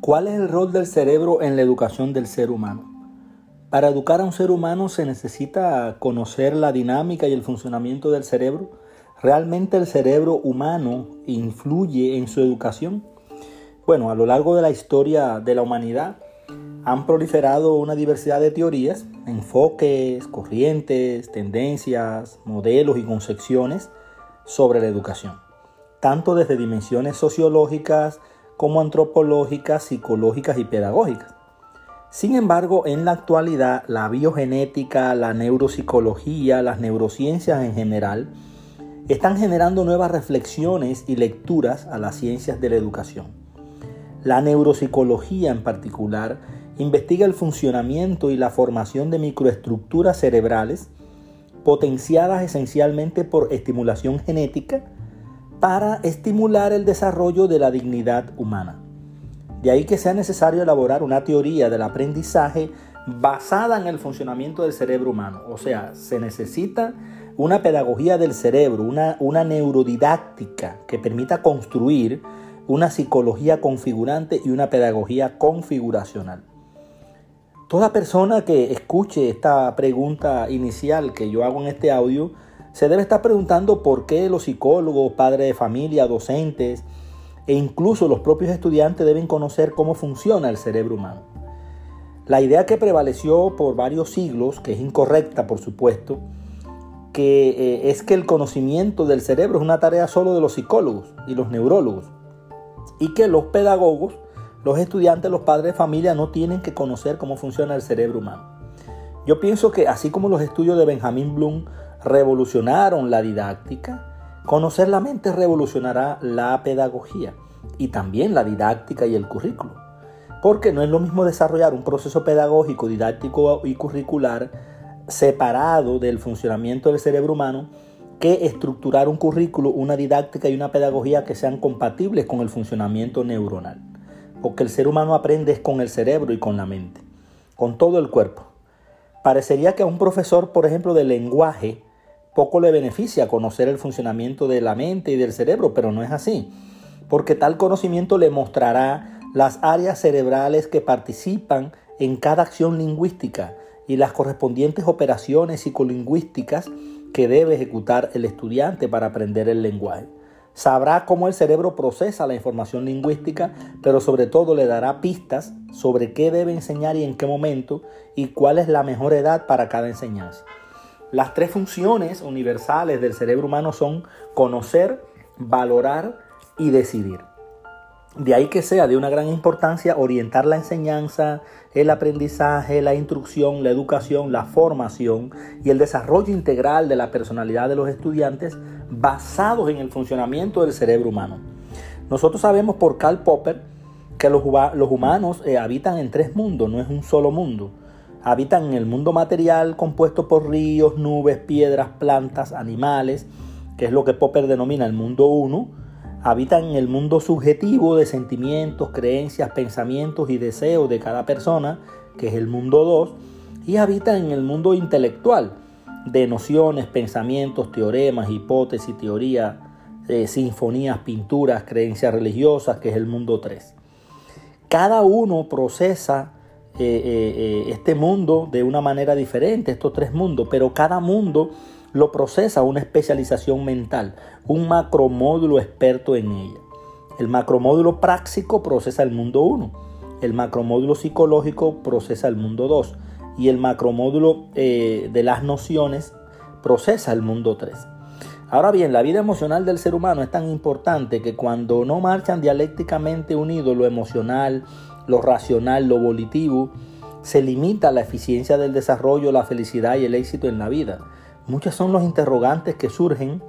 ¿Cuál es el rol del cerebro en la educación del ser humano? Para educar a un ser humano se necesita conocer la dinámica y el funcionamiento del cerebro. ¿Realmente el cerebro humano influye en su educación? Bueno, a lo largo de la historia de la humanidad han proliferado una diversidad de teorías, enfoques, corrientes, tendencias, modelos y concepciones sobre la educación, tanto desde dimensiones sociológicas, como antropológicas, psicológicas y pedagógicas. Sin embargo, en la actualidad, la biogenética, la neuropsicología, las neurociencias en general, están generando nuevas reflexiones y lecturas a las ciencias de la educación. La neuropsicología en particular investiga el funcionamiento y la formación de microestructuras cerebrales potenciadas esencialmente por estimulación genética para estimular el desarrollo de la dignidad humana. De ahí que sea necesario elaborar una teoría del aprendizaje basada en el funcionamiento del cerebro humano. O sea, se necesita una pedagogía del cerebro, una, una neurodidáctica que permita construir una psicología configurante y una pedagogía configuracional. Toda persona que escuche esta pregunta inicial que yo hago en este audio, se debe estar preguntando por qué los psicólogos, padres de familia, docentes e incluso los propios estudiantes deben conocer cómo funciona el cerebro humano. La idea que prevaleció por varios siglos, que es incorrecta por supuesto, que eh, es que el conocimiento del cerebro es una tarea solo de los psicólogos y los neurólogos y que los pedagogos, los estudiantes, los padres de familia no tienen que conocer cómo funciona el cerebro humano. Yo pienso que así como los estudios de Benjamin Bloom revolucionaron la didáctica, conocer la mente revolucionará la pedagogía y también la didáctica y el currículo. Porque no es lo mismo desarrollar un proceso pedagógico, didáctico y curricular separado del funcionamiento del cerebro humano que estructurar un currículo, una didáctica y una pedagogía que sean compatibles con el funcionamiento neuronal. Porque el ser humano aprende con el cerebro y con la mente, con todo el cuerpo. Parecería que a un profesor, por ejemplo, de lenguaje, poco le beneficia conocer el funcionamiento de la mente y del cerebro, pero no es así, porque tal conocimiento le mostrará las áreas cerebrales que participan en cada acción lingüística y las correspondientes operaciones psicolingüísticas que debe ejecutar el estudiante para aprender el lenguaje. Sabrá cómo el cerebro procesa la información lingüística, pero sobre todo le dará pistas sobre qué debe enseñar y en qué momento y cuál es la mejor edad para cada enseñanza. Las tres funciones universales del cerebro humano son conocer, valorar y decidir. De ahí que sea de una gran importancia orientar la enseñanza, el aprendizaje, la instrucción, la educación, la formación y el desarrollo integral de la personalidad de los estudiantes basados en el funcionamiento del cerebro humano. Nosotros sabemos por Karl Popper que los, humanos eh, habitan en tres mundos, no es un solo mundo habitan en el mundo material compuesto por ríos, nubes, piedras, plantas, animales, que es lo que Popper denomina el mundo 1. Habitan en el mundo subjetivo de sentimientos, creencias, pensamientos y deseos de cada persona, que es el mundo 2. Y habitan en el mundo intelectual de nociones, pensamientos, teoremas, hipótesis, teorías, eh, sinfonías, pinturas, creencias religiosas, que es el mundo 3. Cada uno procesa eh, eh, eh, este mundo de una manera diferente, estos tres mundos, pero cada mundo lo procesa una especialización mental, un macromódulo experto en ella. El macromódulo práctico procesa el mundo 1, el macromódulo psicológico procesa el mundo 2 y el macromódulo de las nociones procesa el mundo 3. Ahora bien, la vida emocional del ser humano es tan importante que cuando no marchan dialécticamente unidos lo emocional, lo racional, lo volitivo, se limita la eficiencia del desarrollo, la felicidad y el éxito en la vida. Muchos son los interrogantes que surgen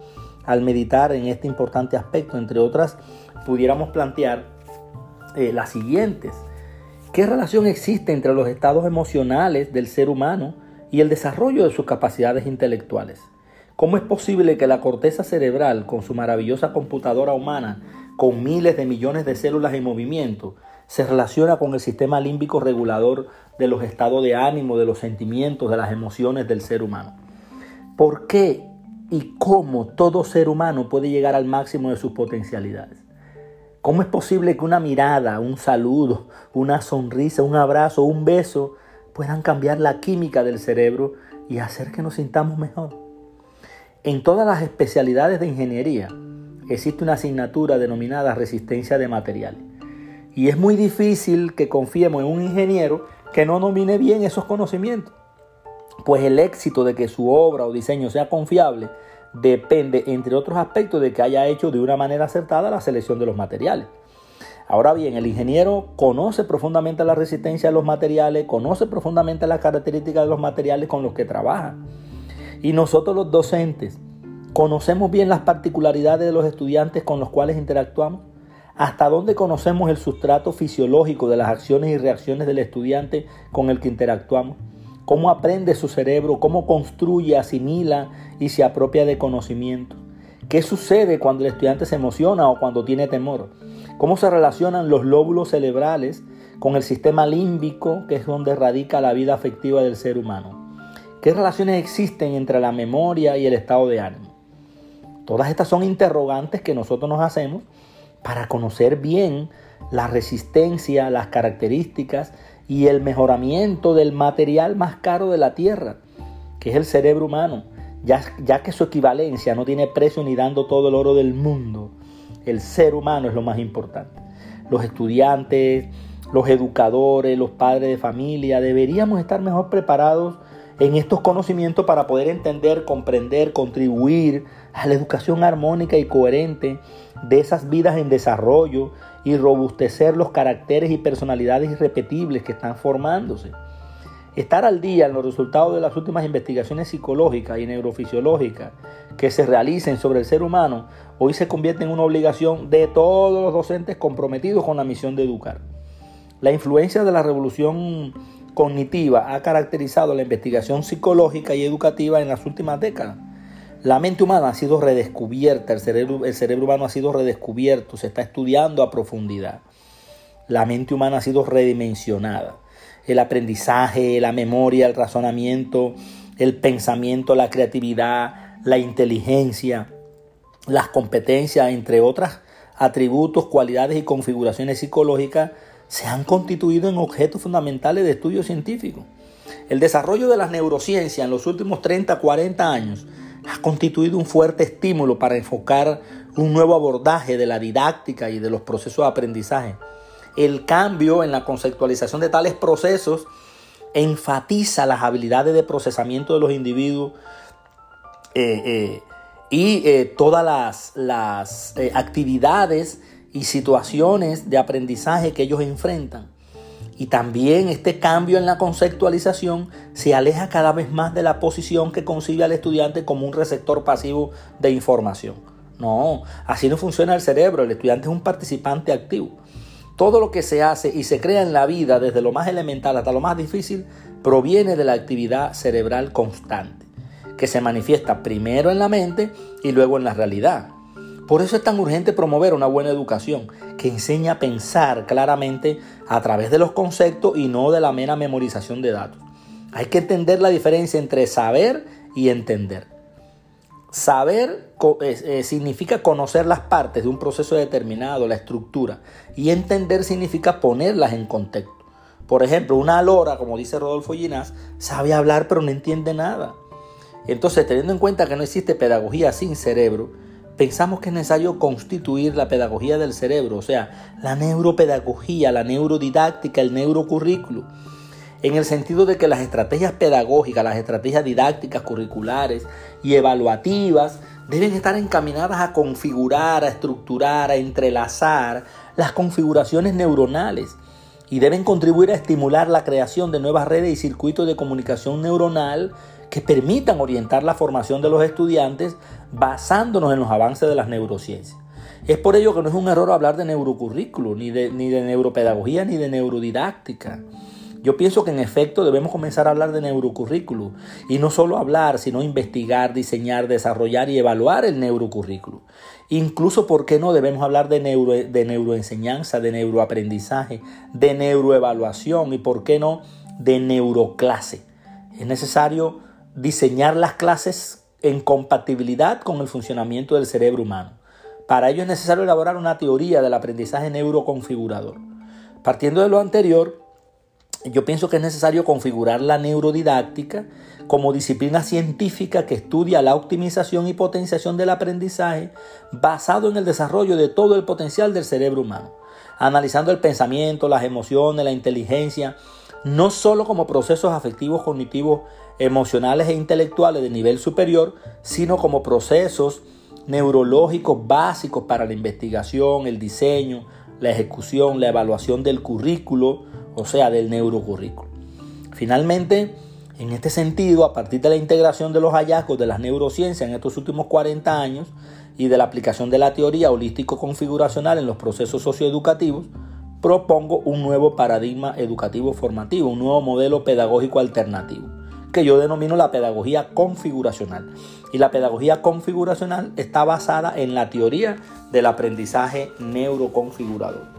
al meditar en este importante aspecto. Entre otras, pudiéramos plantear eh, las siguientes. ¿Qué relación existe entre los estados emocionales del ser humano y el desarrollo de sus capacidades intelectuales? ¿Cómo es posible que la corteza cerebral, con su maravillosa computadora humana, con miles de millones de células en movimiento, se relaciona con el sistema límbico regulador de los estados de ánimo, de los sentimientos, de las emociones del ser humano. ¿Por qué y cómo todo ser humano puede llegar al máximo de sus potencialidades? ¿Cómo es posible que una mirada, un saludo, una sonrisa, un abrazo, un beso puedan cambiar la química del cerebro y hacer que nos sintamos mejor? En todas las especialidades de ingeniería existe una asignatura denominada resistencia de materiales. Y es muy difícil que confiemos en un ingeniero que no domine bien esos conocimientos. Pues el éxito de que su obra o diseño sea confiable depende, entre otros aspectos, de que haya hecho de una manera acertada la selección de los materiales. Ahora bien, el ingeniero conoce profundamente la resistencia de los materiales, conoce profundamente las características de los materiales con los que trabaja. Y nosotros los docentes, ¿conocemos bien las particularidades de los estudiantes con los cuales interactuamos? ¿Hasta dónde conocemos el sustrato fisiológico de las acciones y reacciones del estudiante con el que interactuamos? cómo aprende su cerebro, cómo construye, asimila y se apropia de conocimiento. ¿Qué sucede cuando el estudiante se emociona o cuando tiene temor? ¿Cómo se relacionan los lóbulos cerebrales con el sistema límbico, que es donde radica la vida afectiva del ser humano? ¿Qué relaciones existen entre la memoria y el estado de ánimo? Todas estas son interrogantes que nosotros nos hacemos para conocer bien la resistencia, las características y el mejoramiento del material más caro de la tierra, que es el cerebro humano, ya, ya que su equivalencia no tiene precio ni dando todo el oro del mundo. El ser humano es lo más importante. Los estudiantes, los educadores, los padres de familia, deberíamos estar mejor preparados en estos conocimientos para poder entender, comprender, contribuir a la educación armónica y coherente de esas vidas en desarrollo y robustecer los caracteres y personalidades irrepetibles que están formándose. Estar al día en los resultados de las últimas investigaciones psicológicas y neurofisiológicas que se realicen sobre el ser humano hoy se convierte en una obligación de todos los docentes comprometidos con la misión de educar. La influencia de la revolución cognitiva ha caracterizado la investigación psicológica y educativa en las últimas décadas. La mente humana ha sido redescubierta, el cerebro, humano ha sido redescubierto, se está estudiando a profundidad. La mente humana ha sido redimensionada. El aprendizaje, la memoria, el razonamiento, el pensamiento, la creatividad, la inteligencia, las competencias, entre otros atributos, cualidades y configuraciones psicológicas, se han constituido en objetos fundamentales de estudio científico. El desarrollo de las neurociencias en los últimos 30, 40 años ha constituido un fuerte estímulo para enfocar un nuevo abordaje de la didáctica y de los procesos de aprendizaje. El cambio en la conceptualización de tales procesos enfatiza las habilidades de procesamiento de los individuos eh, eh, y eh, todas las, las actividades y situaciones de aprendizaje que ellos enfrentan. Y también este cambio en la conceptualización se aleja cada vez más de la posición que concibe al estudiante como un receptor pasivo de información. No, así no funciona el cerebro, el estudiante es un participante activo. Todo lo que se hace y se crea en la vida, desde lo más elemental hasta lo más difícil, proviene de la actividad cerebral constante, que se manifiesta primero en la mente y luego en la realidad. Por eso es tan urgente promover una buena educación que enseña a pensar claramente a través de los conceptos y no de la mera memorización de datos. Hay que entender la diferencia entre saber y entender. Saber eh, significa conocer las partes de un proceso determinado, la estructura, y entender significa ponerlas en contexto. Por ejemplo, una lora, como dice Rodolfo Ginás, sabe hablar pero no entiende nada. Entonces, teniendo en cuenta que no existe pedagogía sin cerebro, pensamos que es necesario constituir la pedagogía del cerebro, o sea, la neuropedagogía, la neurodidáctica, el neurocurrículo, en el sentido de que las estrategias pedagógicas, las estrategias didácticas, curriculares y evaluativas deben estar encaminadas a configurar, a estructurar, a entrelazar las configuraciones neuronales y deben contribuir a estimular la creación de nuevas redes y circuitos de comunicación neuronal que permitan orientar la formación de los estudiantes basándonos en los avances de las neurociencias. Es por ello que no es un error hablar de neurocurrículo, ni de, ni de neuropedagogía, ni de neurodidáctica. Yo pienso que en efecto debemos comenzar a hablar de neurocurrículo y no solo hablar, sino investigar, diseñar, desarrollar y evaluar el neurocurrículo. Incluso, ¿por qué no debemos hablar de, neuro, de neuroenseñanza, de neuroaprendizaje, de neuroevaluación y por qué no de neuroclase? Es necesario diseñar las clases en compatibilidad con el funcionamiento del cerebro humano. Para ello es necesario elaborar una teoría del aprendizaje neuroconfigurador. Partiendo de lo anterior, yo pienso que es necesario configurar la neurodidáctica como disciplina científica que estudia la optimización y potenciación del aprendizaje basado en el desarrollo de todo el potencial del cerebro humano, analizando el pensamiento, las emociones, la inteligencia, no solo como procesos afectivos, cognitivos, emocionales e intelectuales de nivel superior, sino como procesos neurológicos básicos para la investigación, el diseño, la ejecución, la evaluación del currículo, o sea, del neurocurrículo. Finalmente, en este sentido, a partir de la integración de los hallazgos de las neurociencias en estos últimos 40 años y de la aplicación de la teoría holístico-configuracional en los procesos socioeducativos, propongo un nuevo paradigma educativo formativo, un nuevo modelo pedagógico alternativo, que yo denomino la pedagogía configuracional. Y la pedagogía configuracional está basada en la teoría del aprendizaje neuroconfigurador.